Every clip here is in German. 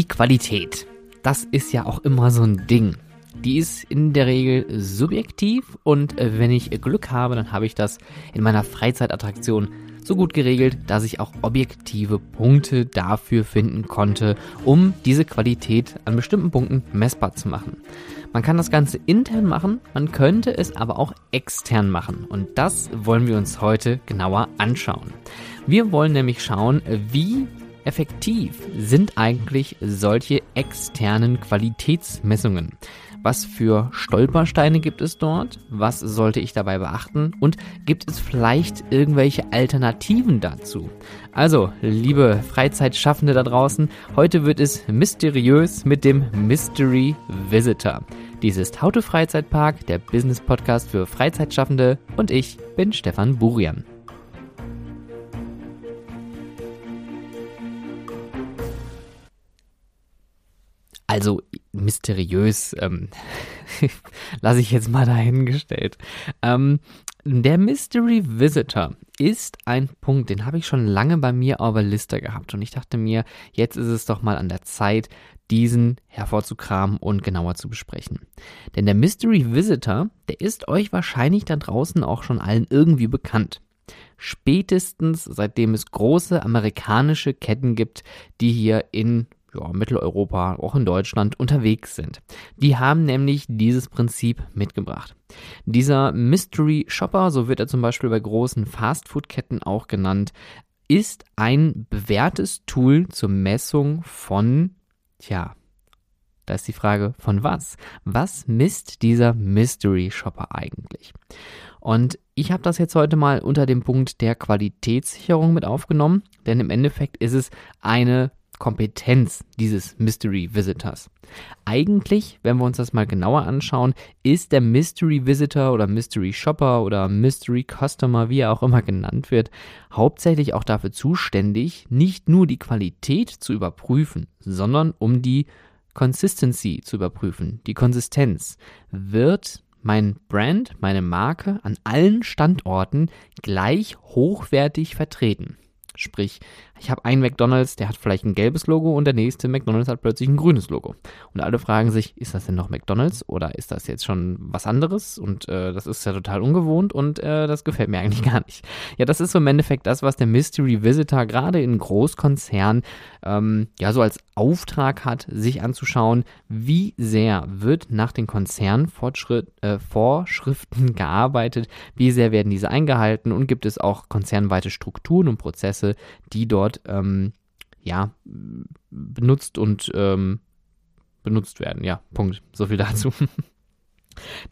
Die Qualität, das ist ja auch immer so ein Ding. Die ist in der Regel subjektiv und äh, wenn ich Glück habe, dann habe ich das in meiner Freizeitattraktion so gut geregelt, dass ich auch objektive Punkte dafür finden konnte, um diese Qualität an bestimmten Punkten messbar zu machen. Man kann das Ganze intern machen, man könnte es aber auch extern machen und das wollen wir uns heute genauer anschauen. Wir wollen nämlich schauen, wie effektiv sind eigentlich solche externen Qualitätsmessungen. Was für Stolpersteine gibt es dort? Was sollte ich dabei beachten? Und gibt es vielleicht irgendwelche Alternativen dazu? Also, liebe Freizeitschaffende da draußen, heute wird es mysteriös mit dem Mystery Visitor. Dies ist to Freizeitpark, der Business Podcast für Freizeitschaffende und ich bin Stefan Burian. Also mysteriös, ähm, lasse ich jetzt mal dahingestellt. Ähm, der Mystery Visitor ist ein Punkt, den habe ich schon lange bei mir auf der Liste gehabt und ich dachte mir, jetzt ist es doch mal an der Zeit, diesen hervorzukramen und genauer zu besprechen. Denn der Mystery Visitor, der ist euch wahrscheinlich da draußen auch schon allen irgendwie bekannt. Spätestens seitdem es große amerikanische Ketten gibt, die hier in ja, Mitteleuropa, auch in Deutschland unterwegs sind. Die haben nämlich dieses Prinzip mitgebracht. Dieser Mystery Shopper, so wird er zum Beispiel bei großen Fastfood-Ketten auch genannt, ist ein bewährtes Tool zur Messung von, tja, da ist die Frage, von was? Was misst dieser Mystery Shopper eigentlich? Und ich habe das jetzt heute mal unter dem Punkt der Qualitätssicherung mit aufgenommen, denn im Endeffekt ist es eine Kompetenz dieses Mystery Visitors. Eigentlich, wenn wir uns das mal genauer anschauen, ist der Mystery Visitor oder Mystery Shopper oder Mystery Customer, wie er auch immer genannt wird, hauptsächlich auch dafür zuständig, nicht nur die Qualität zu überprüfen, sondern um die Consistency zu überprüfen, die Konsistenz. Wird mein Brand, meine Marke an allen Standorten gleich hochwertig vertreten? Sprich, ich habe einen McDonald's, der hat vielleicht ein gelbes Logo und der nächste McDonald's hat plötzlich ein grünes Logo. Und alle fragen sich, ist das denn noch McDonald's oder ist das jetzt schon was anderes? Und äh, das ist ja total ungewohnt und äh, das gefällt mir eigentlich gar nicht. Ja, das ist so im Endeffekt das, was der Mystery Visitor gerade in Großkonzernen ähm, ja so als Auftrag hat, sich anzuschauen, wie sehr wird nach den Konzernvorschriften äh, gearbeitet, wie sehr werden diese eingehalten und gibt es auch konzernweite Strukturen und Prozesse, die dort dort ähm, ja, benutzt und ähm, benutzt werden. Ja, Punkt. So viel dazu.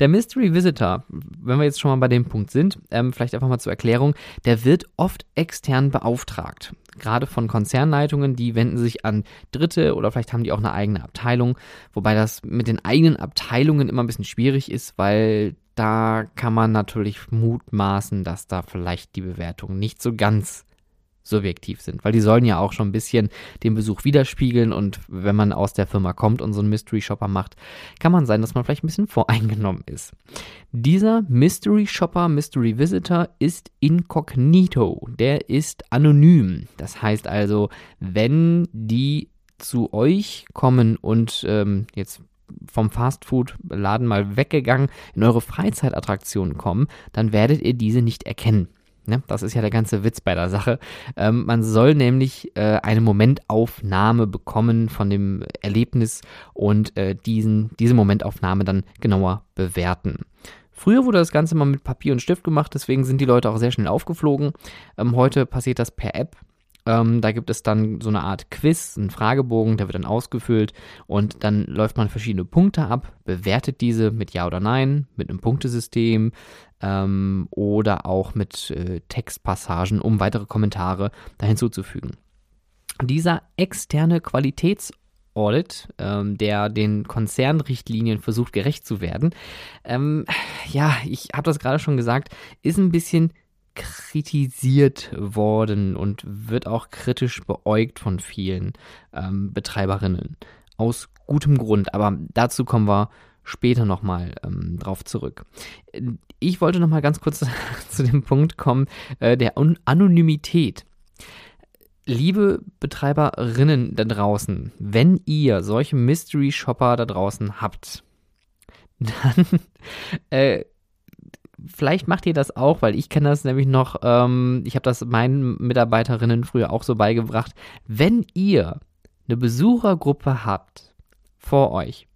Der Mystery Visitor, wenn wir jetzt schon mal bei dem Punkt sind, ähm, vielleicht einfach mal zur Erklärung, der wird oft extern beauftragt. Gerade von Konzernleitungen, die wenden sich an Dritte oder vielleicht haben die auch eine eigene Abteilung, wobei das mit den eigenen Abteilungen immer ein bisschen schwierig ist, weil da kann man natürlich mutmaßen, dass da vielleicht die Bewertung nicht so ganz subjektiv sind, weil die sollen ja auch schon ein bisschen den Besuch widerspiegeln und wenn man aus der Firma kommt und so einen Mystery Shopper macht, kann man sein, dass man vielleicht ein bisschen voreingenommen ist. Dieser Mystery Shopper, Mystery Visitor ist inkognito, der ist anonym. Das heißt also, wenn die zu euch kommen und ähm, jetzt vom Fastfood-Laden mal weggegangen in eure Freizeitattraktionen kommen, dann werdet ihr diese nicht erkennen. Ne? Das ist ja der ganze Witz bei der Sache. Ähm, man soll nämlich äh, eine Momentaufnahme bekommen von dem Erlebnis und äh, diesen, diese Momentaufnahme dann genauer bewerten. Früher wurde das Ganze mal mit Papier und Stift gemacht, deswegen sind die Leute auch sehr schnell aufgeflogen. Ähm, heute passiert das per App. Ähm, da gibt es dann so eine Art Quiz, einen Fragebogen, der wird dann ausgefüllt und dann läuft man verschiedene Punkte ab, bewertet diese mit Ja oder Nein, mit einem Punktesystem, ähm, oder auch mit äh, Textpassagen, um weitere Kommentare da hinzuzufügen. Dieser externe Qualitätsaudit, ähm, der den Konzernrichtlinien versucht gerecht zu werden, ähm, ja, ich habe das gerade schon gesagt, ist ein bisschen kritisiert worden und wird auch kritisch beäugt von vielen ähm, Betreiberinnen. Aus gutem Grund, aber dazu kommen wir später nochmal ähm, drauf zurück. Ich wollte nochmal ganz kurz zu dem Punkt kommen, äh, der Anonymität. liebe Betreiberinnen da draußen, wenn ihr solche Mystery Shopper da draußen habt, dann äh, vielleicht macht ihr das auch, weil ich kenne das nämlich noch, ähm, ich habe das meinen Mitarbeiterinnen früher auch so beigebracht. Wenn ihr eine Besuchergruppe habt vor euch,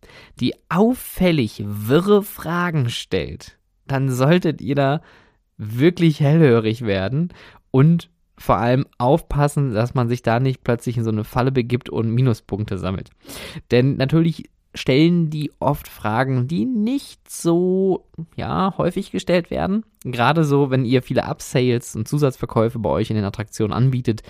die auffällig wirre Fragen stellt, dann solltet ihr da wirklich hellhörig werden und vor allem aufpassen, dass man sich da nicht plötzlich in so eine Falle begibt und Minuspunkte sammelt. Denn natürlich stellen die oft Fragen, die nicht so ja, häufig gestellt werden. Gerade so, wenn ihr viele Upsales und Zusatzverkäufe bei euch in den Attraktionen anbietet.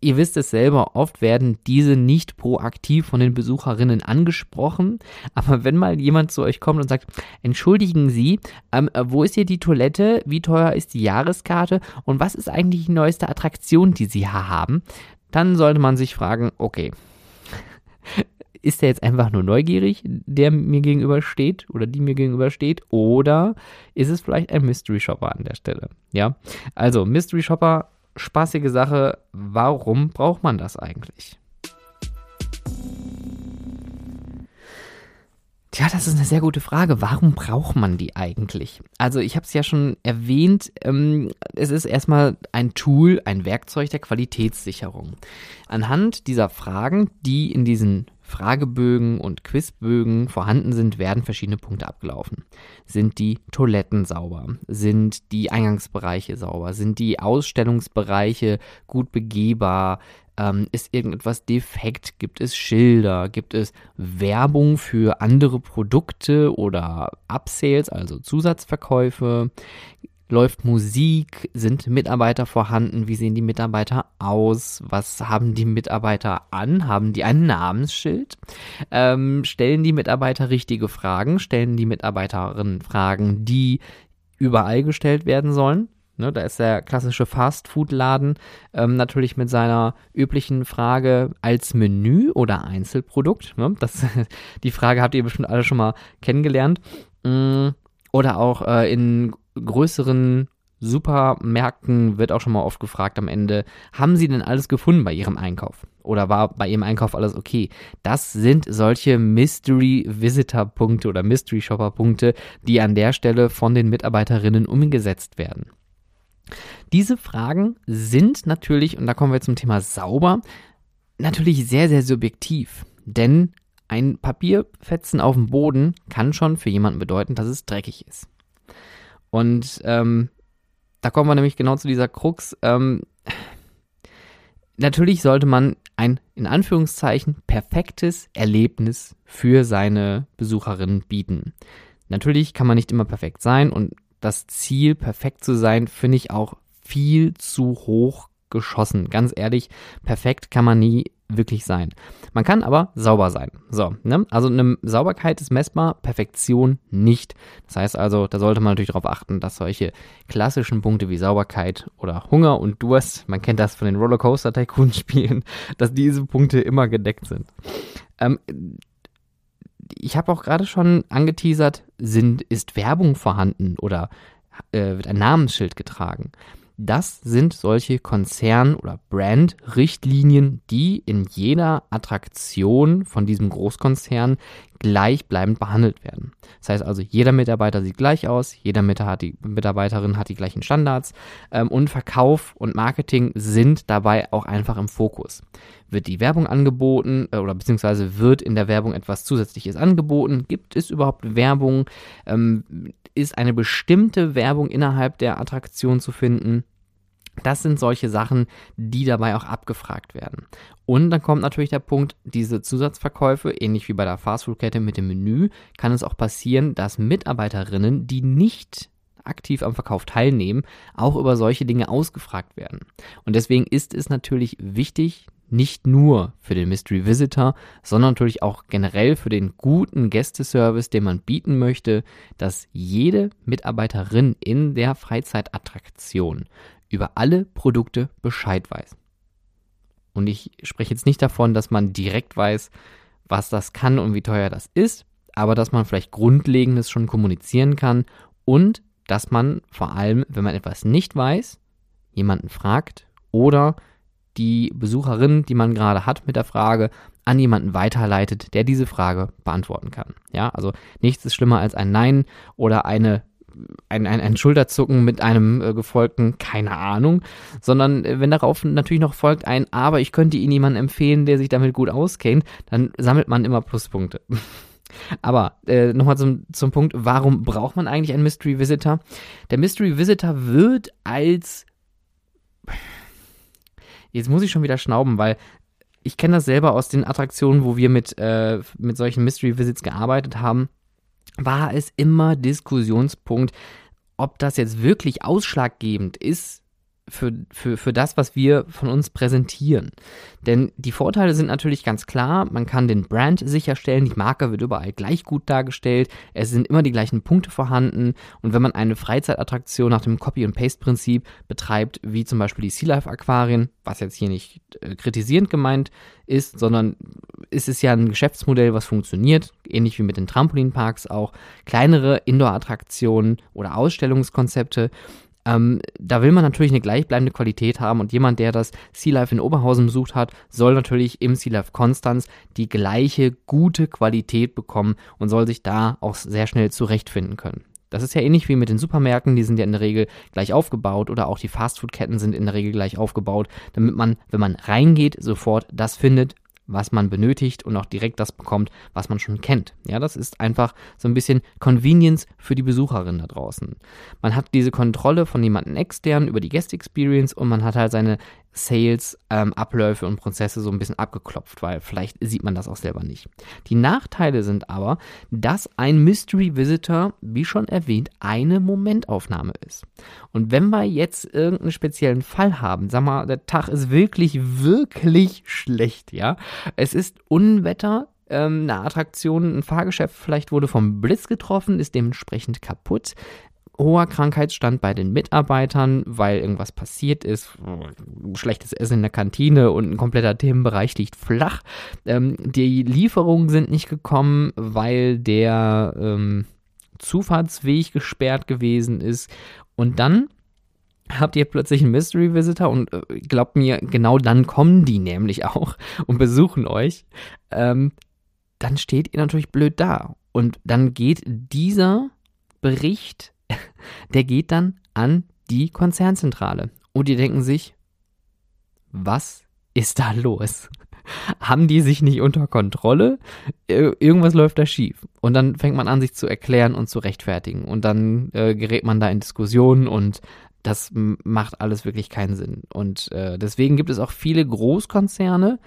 Ihr wisst es selber, oft werden diese nicht proaktiv von den Besucherinnen angesprochen. Aber wenn mal jemand zu euch kommt und sagt, entschuldigen Sie, ähm, wo ist hier die Toilette? Wie teuer ist die Jahreskarte? Und was ist eigentlich die neueste Attraktion, die Sie hier haben? Dann sollte man sich fragen, okay, ist der jetzt einfach nur neugierig, der mir gegenübersteht oder die mir gegenübersteht? Oder ist es vielleicht ein Mystery Shopper an der Stelle? Ja, also Mystery Shopper, spaßige Sache. Warum braucht man das eigentlich? Tja, das ist eine sehr gute Frage. Warum braucht man die eigentlich? Also ich habe es ja schon erwähnt, ähm, es ist erstmal ein Tool, ein Werkzeug der Qualitätssicherung. Anhand dieser Fragen, die in diesen Fragebögen und Quizbögen vorhanden sind, werden verschiedene Punkte abgelaufen. Sind die Toiletten sauber? Sind die Eingangsbereiche sauber? Sind die Ausstellungsbereiche gut begehbar? Ähm, ist irgendetwas defekt? Gibt es Schilder? Gibt es Werbung für andere Produkte oder Upsales, also Zusatzverkäufe? Läuft Musik? Sind Mitarbeiter vorhanden? Wie sehen die Mitarbeiter aus? Was haben die Mitarbeiter an? Haben die ein Namensschild? Ähm, stellen die Mitarbeiter richtige Fragen? Stellen die Mitarbeiterinnen Fragen, die überall gestellt werden sollen? Ne, da ist der klassische Fast-Food-Laden ähm, natürlich mit seiner üblichen Frage als Menü oder Einzelprodukt. Ne? Das, die Frage habt ihr bestimmt alle schon mal kennengelernt. Mm, oder auch äh, in größeren Supermärkten wird auch schon mal oft gefragt am Ende, haben Sie denn alles gefunden bei Ihrem Einkauf? Oder war bei Ihrem Einkauf alles okay? Das sind solche Mystery Visitor Punkte oder Mystery Shopper Punkte, die an der Stelle von den Mitarbeiterinnen umgesetzt werden. Diese Fragen sind natürlich, und da kommen wir zum Thema sauber, natürlich sehr, sehr subjektiv. Denn ein Papierfetzen auf dem Boden kann schon für jemanden bedeuten, dass es dreckig ist. Und ähm, da kommen wir nämlich genau zu dieser Krux. Ähm, natürlich sollte man ein in Anführungszeichen perfektes Erlebnis für seine Besucherinnen bieten. Natürlich kann man nicht immer perfekt sein und das Ziel, perfekt zu sein, finde ich auch viel zu hoch geschossen. Ganz ehrlich, perfekt kann man nie wirklich sein. Man kann aber sauber sein. So, ne? Also eine Sauberkeit ist messbar, Perfektion nicht. Das heißt also, da sollte man natürlich darauf achten, dass solche klassischen Punkte wie Sauberkeit oder Hunger und Durst, man kennt das von den Rollercoaster Tycoon Spielen, dass diese Punkte immer gedeckt sind. Ähm, ich habe auch gerade schon angeteasert, sind, ist Werbung vorhanden oder äh, wird ein Namensschild getragen. Das sind solche Konzern- oder Brand-Richtlinien, die in jeder Attraktion von diesem Großkonzern gleichbleibend behandelt werden. Das heißt also, jeder Mitarbeiter sieht gleich aus, jeder Mitarbeiterin hat die gleichen Standards ähm, und Verkauf und Marketing sind dabei auch einfach im Fokus. Wird die Werbung angeboten äh, oder beziehungsweise wird in der Werbung etwas Zusätzliches angeboten? Gibt es überhaupt Werbung? Ähm, ist eine bestimmte Werbung innerhalb der Attraktion zu finden? Das sind solche Sachen, die dabei auch abgefragt werden. Und dann kommt natürlich der Punkt, diese Zusatzverkäufe, ähnlich wie bei der Fastfood-Kette mit dem Menü, kann es auch passieren, dass Mitarbeiterinnen, die nicht aktiv am Verkauf teilnehmen, auch über solche Dinge ausgefragt werden. Und deswegen ist es natürlich wichtig, nicht nur für den Mystery Visitor, sondern natürlich auch generell für den guten Gästeservice, den man bieten möchte, dass jede Mitarbeiterin in der Freizeitattraktion über alle Produkte Bescheid weiß. Und ich spreche jetzt nicht davon, dass man direkt weiß, was das kann und wie teuer das ist, aber dass man vielleicht Grundlegendes schon kommunizieren kann und dass man vor allem, wenn man etwas nicht weiß, jemanden fragt oder die Besucherin, die man gerade hat mit der Frage, an jemanden weiterleitet, der diese Frage beantworten kann. Ja, also nichts ist schlimmer als ein Nein oder eine ein, ein, ein Schulterzucken mit einem äh, gefolgten keine Ahnung, sondern äh, wenn darauf natürlich noch folgt ein aber ich könnte Ihnen jemanden empfehlen, der sich damit gut auskennt, dann sammelt man immer Pluspunkte. Aber äh, nochmal zum, zum Punkt, warum braucht man eigentlich einen Mystery Visitor? Der Mystery Visitor wird als Jetzt muss ich schon wieder schnauben, weil ich kenne das selber aus den Attraktionen, wo wir mit, äh, mit solchen Mystery Visits gearbeitet haben war es immer Diskussionspunkt, ob das jetzt wirklich ausschlaggebend ist für, für, für das, was wir von uns präsentieren. Denn die Vorteile sind natürlich ganz klar. Man kann den Brand sicherstellen, die Marke wird überall gleich gut dargestellt, es sind immer die gleichen Punkte vorhanden. Und wenn man eine Freizeitattraktion nach dem Copy-and-Paste-Prinzip betreibt, wie zum Beispiel die Sea Life Aquarien, was jetzt hier nicht äh, kritisierend gemeint ist, sondern ist es ja ein Geschäftsmodell, was funktioniert, ähnlich wie mit den Trampolinparks auch. Kleinere Indoor-Attraktionen oder Ausstellungskonzepte ähm, da will man natürlich eine gleichbleibende Qualität haben und jemand, der das Sea Life in Oberhausen besucht hat, soll natürlich im Sea Life Konstanz die gleiche gute Qualität bekommen und soll sich da auch sehr schnell zurechtfinden können. Das ist ja ähnlich wie mit den Supermärkten, die sind ja in der Regel gleich aufgebaut oder auch die Fastfood-Ketten sind in der Regel gleich aufgebaut, damit man, wenn man reingeht, sofort das findet, was man benötigt und auch direkt das bekommt, was man schon kennt. Ja, das ist einfach so ein bisschen Convenience für die Besucherin da draußen. Man hat diese Kontrolle von jemandem extern über die Guest Experience und man hat halt seine Sales-Abläufe ähm, und Prozesse so ein bisschen abgeklopft, weil vielleicht sieht man das auch selber nicht. Die Nachteile sind aber, dass ein Mystery Visitor, wie schon erwähnt, eine Momentaufnahme ist. Und wenn wir jetzt irgendeinen speziellen Fall haben, sag mal, der Tag ist wirklich, wirklich schlecht, ja. Es ist Unwetter, ähm, eine Attraktion, ein Fahrgeschäft vielleicht wurde vom Blitz getroffen, ist dementsprechend kaputt hoher Krankheitsstand bei den Mitarbeitern, weil irgendwas passiert ist, schlechtes Essen in der Kantine und ein kompletter Themenbereich liegt flach. Ähm, die Lieferungen sind nicht gekommen, weil der ähm, Zufahrtsweg gesperrt gewesen ist. Und dann habt ihr plötzlich einen Mystery Visitor und äh, glaubt mir, genau dann kommen die nämlich auch und besuchen euch. Ähm, dann steht ihr natürlich blöd da. Und dann geht dieser Bericht der geht dann an die Konzernzentrale. Und die denken sich, was ist da los? Haben die sich nicht unter Kontrolle? Irgendwas läuft da schief. Und dann fängt man an, sich zu erklären und zu rechtfertigen. Und dann äh, gerät man da in Diskussionen und das macht alles wirklich keinen Sinn. Und äh, deswegen gibt es auch viele Großkonzerne,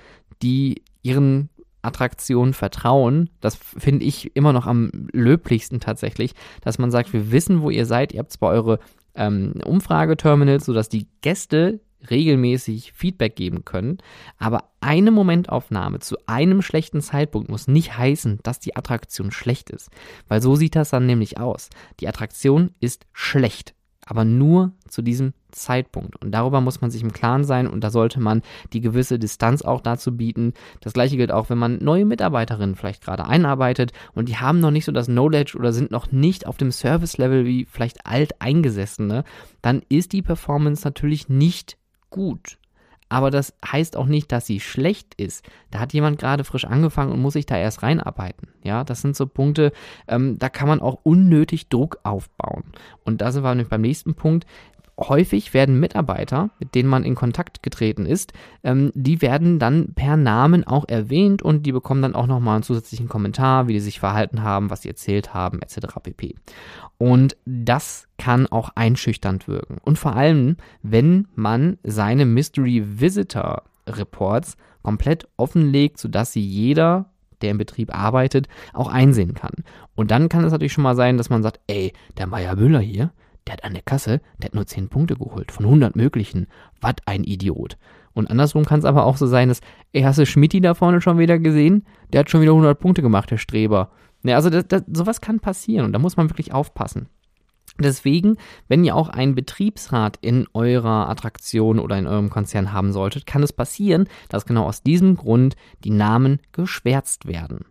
die ihren Attraktion vertrauen, das finde ich immer noch am löblichsten tatsächlich, dass man sagt, wir wissen, wo ihr seid, ihr habt zwar eure ähm, Umfrageterminals, sodass die Gäste regelmäßig Feedback geben können, aber eine Momentaufnahme zu einem schlechten Zeitpunkt muss nicht heißen, dass die Attraktion schlecht ist, weil so sieht das dann nämlich aus. Die Attraktion ist schlecht aber nur zu diesem Zeitpunkt. Und darüber muss man sich im Klaren sein und da sollte man die gewisse Distanz auch dazu bieten. Das gleiche gilt auch, wenn man neue Mitarbeiterinnen vielleicht gerade einarbeitet und die haben noch nicht so das Knowledge oder sind noch nicht auf dem Service-Level wie vielleicht alteingesessene, dann ist die Performance natürlich nicht gut aber das heißt auch nicht, dass sie schlecht ist. Da hat jemand gerade frisch angefangen und muss sich da erst reinarbeiten. Ja, das sind so Punkte, ähm, da kann man auch unnötig Druck aufbauen. Und da sind wir beim nächsten Punkt häufig werden Mitarbeiter, mit denen man in Kontakt getreten ist, ähm, die werden dann per Namen auch erwähnt und die bekommen dann auch nochmal einen zusätzlichen Kommentar, wie die sich verhalten haben, was sie erzählt haben, etc. pp. Und das kann auch einschüchternd wirken. Und vor allem, wenn man seine Mystery Visitor Reports komplett offenlegt, sodass sie jeder der im Betrieb arbeitet, auch einsehen kann. Und dann kann es natürlich schon mal sein, dass man sagt, ey, der Meier Müller hier, der hat an der Kasse, der hat nur 10 Punkte geholt von 100 möglichen. Was ein Idiot. Und andersrum kann es aber auch so sein, dass, ey, hast du Schmidti da vorne schon wieder gesehen? Der hat schon wieder 100 Punkte gemacht, der Streber. Ne, also das, das, sowas kann passieren und da muss man wirklich aufpassen. Deswegen, wenn ihr auch einen Betriebsrat in eurer Attraktion oder in eurem Konzern haben solltet, kann es passieren, dass genau aus diesem Grund die Namen geschwärzt werden.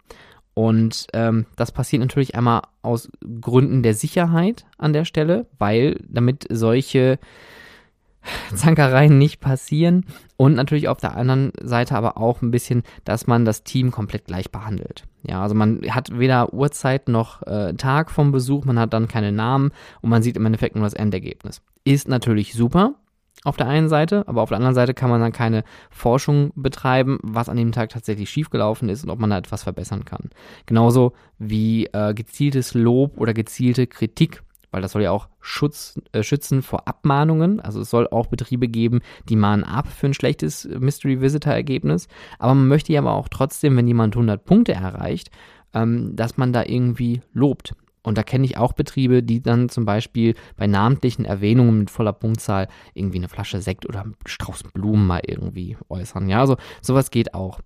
Und ähm, das passiert natürlich einmal aus Gründen der Sicherheit an der Stelle, weil damit solche Zankereien nicht passieren und natürlich auf der anderen Seite aber auch ein bisschen, dass man das Team komplett gleich behandelt. Ja, also man hat weder Uhrzeit noch äh, Tag vom Besuch, man hat dann keine Namen und man sieht im Endeffekt nur das Endergebnis. Ist natürlich super auf der einen Seite, aber auf der anderen Seite kann man dann keine Forschung betreiben, was an dem Tag tatsächlich schiefgelaufen ist und ob man da etwas verbessern kann. Genauso wie äh, gezieltes Lob oder gezielte Kritik weil das soll ja auch Schutz, äh, schützen vor Abmahnungen. Also es soll auch Betriebe geben, die mahnen ab für ein schlechtes Mystery Visitor Ergebnis. Aber man möchte ja aber auch trotzdem, wenn jemand 100 Punkte erreicht, ähm, dass man da irgendwie lobt. Und da kenne ich auch Betriebe, die dann zum Beispiel bei namentlichen Erwähnungen mit voller Punktzahl irgendwie eine Flasche Sekt oder einen Strauß Blumen mal irgendwie äußern. Ja, also sowas geht auch.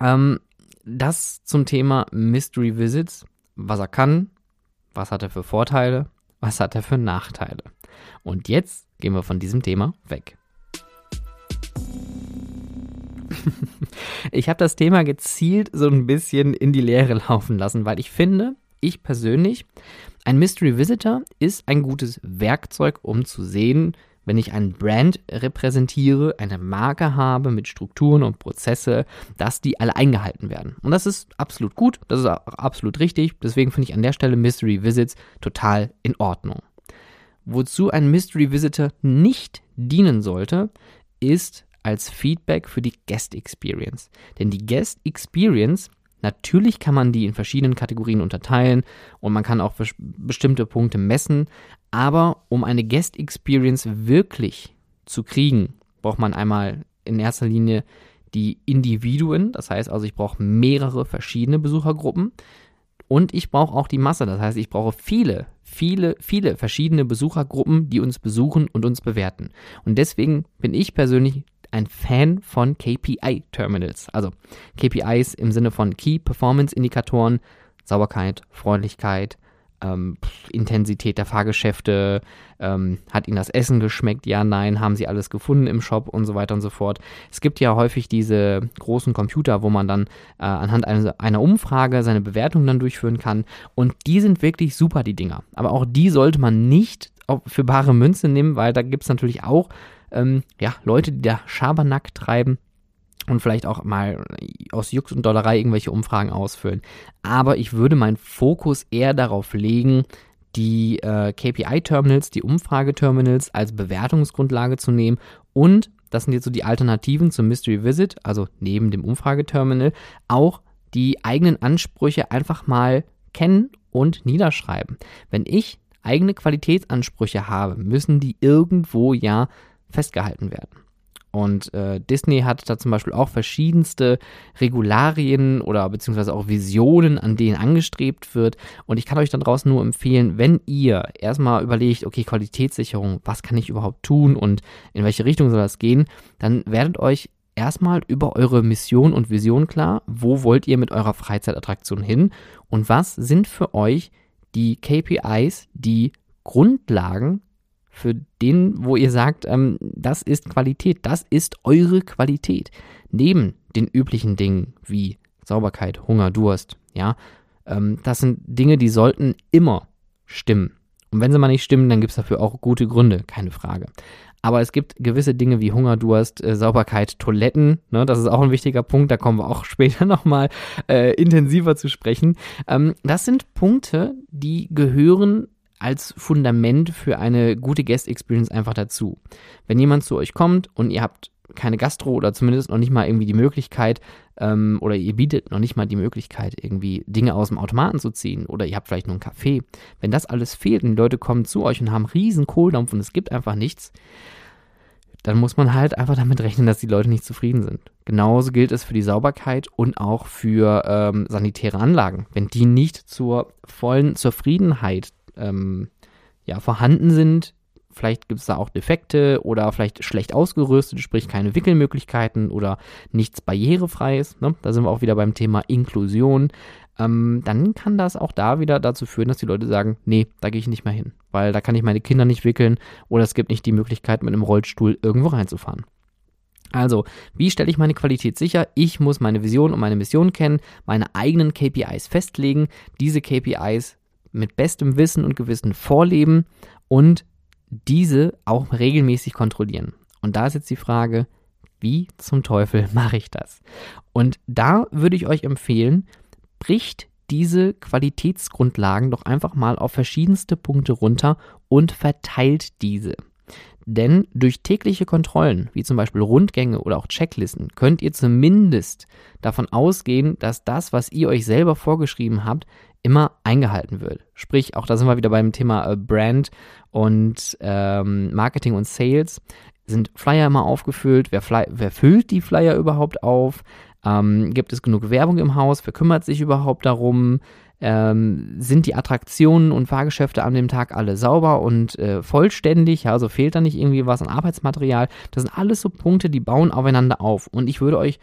Ähm, das zum Thema Mystery Visits, was er kann, was hat er für Vorteile? Was hat er für Nachteile? Und jetzt gehen wir von diesem Thema weg. ich habe das Thema gezielt so ein bisschen in die Leere laufen lassen, weil ich finde, ich persönlich, ein Mystery Visitor ist ein gutes Werkzeug, um zu sehen, wenn ich ein Brand repräsentiere, eine Marke habe mit Strukturen und Prozesse, dass die alle eingehalten werden. Und das ist absolut gut, das ist auch absolut richtig. Deswegen finde ich an der Stelle Mystery Visits total in Ordnung. Wozu ein Mystery Visitor nicht dienen sollte, ist als Feedback für die Guest Experience. Denn die Guest Experience Natürlich kann man die in verschiedenen Kategorien unterteilen und man kann auch bestimmte Punkte messen, aber um eine Guest Experience wirklich zu kriegen, braucht man einmal in erster Linie die Individuen, das heißt also, ich brauche mehrere verschiedene Besuchergruppen und ich brauche auch die Masse, das heißt, ich brauche viele, viele, viele verschiedene Besuchergruppen, die uns besuchen und uns bewerten. Und deswegen bin ich persönlich ein Fan von KPI-Terminals. Also KPIs im Sinne von Key Performance Indikatoren, Sauberkeit, Freundlichkeit, ähm, Intensität der Fahrgeschäfte, ähm, hat Ihnen das Essen geschmeckt? Ja, nein, haben Sie alles gefunden im Shop und so weiter und so fort. Es gibt ja häufig diese großen Computer, wo man dann äh, anhand einer, einer Umfrage seine Bewertung dann durchführen kann und die sind wirklich super, die Dinger. Aber auch die sollte man nicht für bare Münze nehmen, weil da gibt es natürlich auch ähm, ja, Leute, die da Schabernack treiben und vielleicht auch mal aus Jux und Dollerei irgendwelche Umfragen ausfüllen. Aber ich würde meinen Fokus eher darauf legen, die äh, KPI-Terminals, die Umfrageterminals als Bewertungsgrundlage zu nehmen und das sind jetzt so die Alternativen zum Mystery Visit, also neben dem Umfrageterminal, auch die eigenen Ansprüche einfach mal kennen und niederschreiben. Wenn ich eigene Qualitätsansprüche habe, müssen die irgendwo ja festgehalten werden. Und äh, Disney hat da zum Beispiel auch verschiedenste Regularien oder beziehungsweise auch Visionen, an denen angestrebt wird. Und ich kann euch dann draußen nur empfehlen, wenn ihr erstmal überlegt, okay, Qualitätssicherung, was kann ich überhaupt tun und in welche Richtung soll das gehen, dann werdet euch erstmal über eure Mission und Vision klar, wo wollt ihr mit eurer Freizeitattraktion hin und was sind für euch die KPIs, die Grundlagen für den, wo ihr sagt, ähm, das ist Qualität, das ist eure Qualität. Neben den üblichen Dingen wie Sauberkeit, Hunger, Durst, ja, ähm, das sind Dinge, die sollten immer stimmen. Und wenn sie mal nicht stimmen, dann gibt es dafür auch gute Gründe, keine Frage. Aber es gibt gewisse Dinge wie Hunger, Durst, äh, Sauberkeit, Toiletten. Ne, das ist auch ein wichtiger Punkt. Da kommen wir auch später nochmal äh, intensiver zu sprechen. Ähm, das sind Punkte, die gehören als Fundament für eine gute Guest Experience einfach dazu. Wenn jemand zu euch kommt und ihr habt keine Gastro oder zumindest noch nicht mal irgendwie die Möglichkeit ähm, oder ihr bietet noch nicht mal die Möglichkeit, irgendwie Dinge aus dem Automaten zu ziehen oder ihr habt vielleicht nur einen Kaffee. Wenn das alles fehlt und die Leute kommen zu euch und haben riesen Kohldampf und es gibt einfach nichts, dann muss man halt einfach damit rechnen, dass die Leute nicht zufrieden sind. Genauso gilt es für die Sauberkeit und auch für ähm, sanitäre Anlagen. Wenn die nicht zur vollen Zufriedenheit ähm, ja, vorhanden sind. Vielleicht gibt es da auch Defekte oder vielleicht schlecht ausgerüstet, sprich keine Wickelmöglichkeiten oder nichts Barrierefreies. Ne? Da sind wir auch wieder beim Thema Inklusion. Ähm, dann kann das auch da wieder dazu führen, dass die Leute sagen, nee, da gehe ich nicht mehr hin, weil da kann ich meine Kinder nicht wickeln oder es gibt nicht die Möglichkeit, mit einem Rollstuhl irgendwo reinzufahren. Also, wie stelle ich meine Qualität sicher? Ich muss meine Vision und meine Mission kennen, meine eigenen KPIs festlegen. Diese KPIs mit bestem Wissen und Gewissen vorleben und diese auch regelmäßig kontrollieren. Und da ist jetzt die Frage, wie zum Teufel mache ich das? Und da würde ich euch empfehlen, bricht diese Qualitätsgrundlagen doch einfach mal auf verschiedenste Punkte runter und verteilt diese. Denn durch tägliche Kontrollen, wie zum Beispiel Rundgänge oder auch Checklisten, könnt ihr zumindest davon ausgehen, dass das, was ihr euch selber vorgeschrieben habt, immer eingehalten wird. Sprich, auch da sind wir wieder beim Thema äh, Brand und ähm, Marketing und Sales. Sind Flyer immer aufgefüllt? Wer, Fly wer füllt die Flyer überhaupt auf? Ähm, gibt es genug Werbung im Haus? Wer kümmert sich überhaupt darum? Ähm, sind die Attraktionen und Fahrgeschäfte an dem Tag alle sauber und äh, vollständig? Ja, also fehlt da nicht irgendwie was an Arbeitsmaterial? Das sind alles so Punkte, die bauen aufeinander auf. Und ich würde euch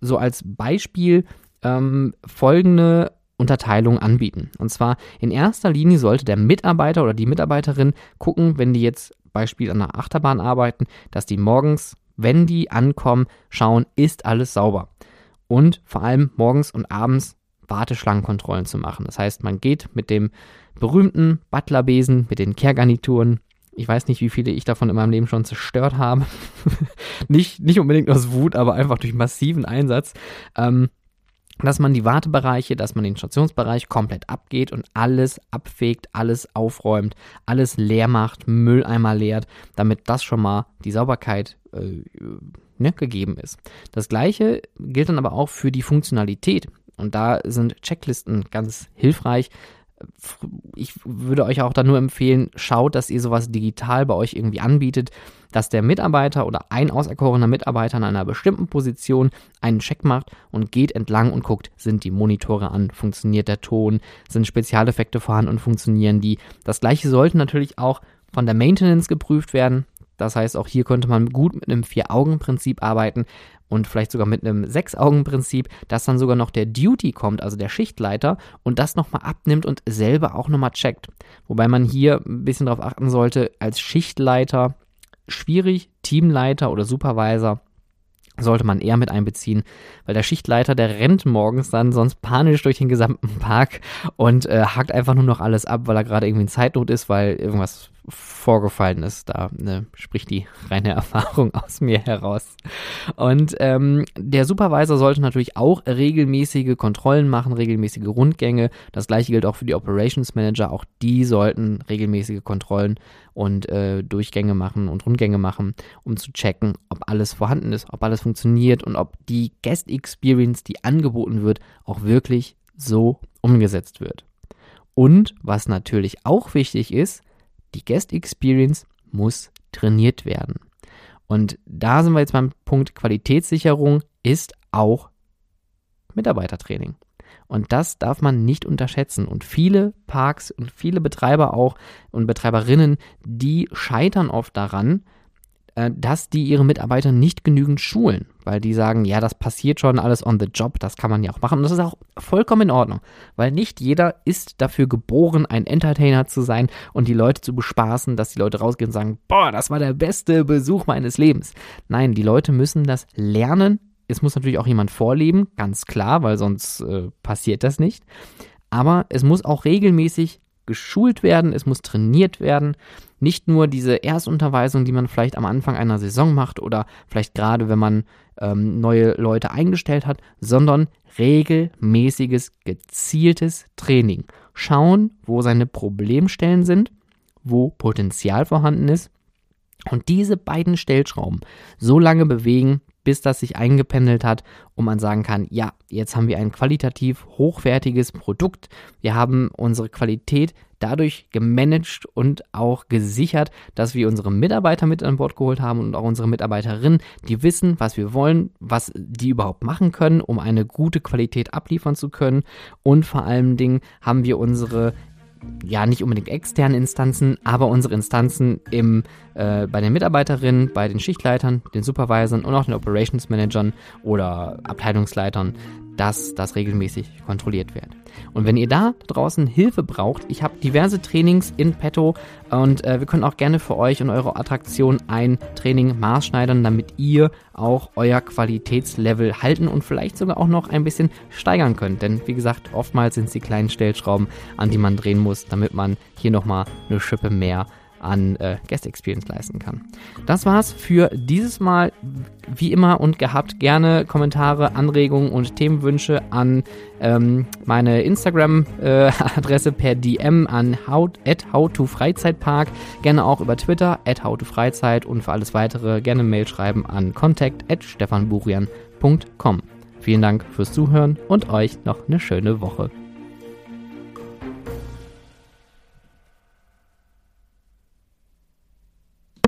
so als Beispiel ähm, folgende Unterteilung anbieten. Und zwar in erster Linie sollte der Mitarbeiter oder die Mitarbeiterin gucken, wenn die jetzt Beispiel an der Achterbahn arbeiten, dass die morgens, wenn die ankommen, schauen, ist alles sauber. Und vor allem morgens und abends Warteschlangenkontrollen zu machen. Das heißt, man geht mit dem berühmten Butlerbesen, mit den Kehrgarnituren, ich weiß nicht, wie viele ich davon in meinem Leben schon zerstört habe. nicht, nicht unbedingt aus Wut, aber einfach durch massiven Einsatz. Ähm, dass man die Wartebereiche, dass man den Stationsbereich komplett abgeht und alles abfegt, alles aufräumt, alles leer macht, Mülleimer leert, damit das schon mal die Sauberkeit äh, ne, gegeben ist. Das gleiche gilt dann aber auch für die Funktionalität. Und da sind Checklisten ganz hilfreich. Ich würde euch auch da nur empfehlen, schaut, dass ihr sowas digital bei euch irgendwie anbietet, dass der Mitarbeiter oder ein auserkorener Mitarbeiter an einer bestimmten Position einen Check macht und geht entlang und guckt, sind die Monitore an, funktioniert der Ton, sind Spezialeffekte vorhanden und funktionieren die. Das gleiche sollte natürlich auch von der Maintenance geprüft werden. Das heißt, auch hier könnte man gut mit einem Vier-Augen-Prinzip arbeiten und vielleicht sogar mit einem Sechs-Augen-Prinzip, dass dann sogar noch der Duty kommt, also der Schichtleiter, und das nochmal abnimmt und selber auch nochmal checkt. Wobei man hier ein bisschen darauf achten sollte, als Schichtleiter schwierig, Teamleiter oder Supervisor sollte man eher mit einbeziehen, weil der Schichtleiter, der rennt morgens dann sonst panisch durch den gesamten Park und äh, hakt einfach nur noch alles ab, weil er gerade irgendwie in Zeitnot ist, weil irgendwas vorgefallen ist. Da ne, spricht die reine Erfahrung aus mir heraus. Und ähm, der Supervisor sollte natürlich auch regelmäßige Kontrollen machen, regelmäßige Rundgänge. Das gleiche gilt auch für die Operations Manager. Auch die sollten regelmäßige Kontrollen und äh, Durchgänge machen und Rundgänge machen, um zu checken, ob alles vorhanden ist, ob alles funktioniert und ob die Guest Experience, die angeboten wird, auch wirklich so umgesetzt wird. Und was natürlich auch wichtig ist, die Guest Experience muss trainiert werden. Und da sind wir jetzt beim Punkt Qualitätssicherung ist auch Mitarbeitertraining. Und das darf man nicht unterschätzen. Und viele Parks und viele Betreiber auch und Betreiberinnen, die scheitern oft daran, dass die ihre Mitarbeiter nicht genügend schulen, weil die sagen, ja, das passiert schon alles on the job, das kann man ja auch machen. Und das ist auch vollkommen in Ordnung, weil nicht jeder ist dafür geboren, ein Entertainer zu sein und die Leute zu bespaßen, dass die Leute rausgehen und sagen, boah, das war der beste Besuch meines Lebens. Nein, die Leute müssen das lernen. Es muss natürlich auch jemand vorleben, ganz klar, weil sonst äh, passiert das nicht. Aber es muss auch regelmäßig geschult werden, es muss trainiert werden. Nicht nur diese Erstunterweisung, die man vielleicht am Anfang einer Saison macht oder vielleicht gerade, wenn man ähm, neue Leute eingestellt hat, sondern regelmäßiges, gezieltes Training. Schauen, wo seine Problemstellen sind, wo Potenzial vorhanden ist und diese beiden Stellschrauben so lange bewegen, bis das sich eingependelt hat und man sagen kann, ja, jetzt haben wir ein qualitativ hochwertiges Produkt. Wir haben unsere Qualität dadurch gemanagt und auch gesichert, dass wir unsere Mitarbeiter mit an Bord geholt haben und auch unsere Mitarbeiterinnen, die wissen, was wir wollen, was die überhaupt machen können, um eine gute Qualität abliefern zu können. Und vor allen Dingen haben wir unsere ja nicht unbedingt externe Instanzen, aber unsere Instanzen im, äh, bei den Mitarbeiterinnen, bei den Schichtleitern, den Supervisern und auch den Operations Managern oder Abteilungsleitern, dass das regelmäßig kontrolliert wird. Und wenn ihr da draußen Hilfe braucht, ich habe diverse Trainings in petto und äh, wir können auch gerne für euch und eure Attraktion ein Training maßschneidern, damit ihr auch euer Qualitätslevel halten und vielleicht sogar auch noch ein bisschen steigern könnt. Denn wie gesagt, oftmals sind es die kleinen Stellschrauben, an die man drehen muss, damit man hier nochmal eine Schippe mehr an äh, Guest Experience leisten kann. Das war's für dieses Mal. Wie immer und gehabt gerne Kommentare, Anregungen und Themenwünsche an ähm, meine Instagram-Adresse äh, per DM an how. Gerne auch über Twitter at howtofreizeit und für alles weitere gerne Mail schreiben an contact at stefanburian.com. Vielen Dank fürs Zuhören und euch noch eine schöne Woche.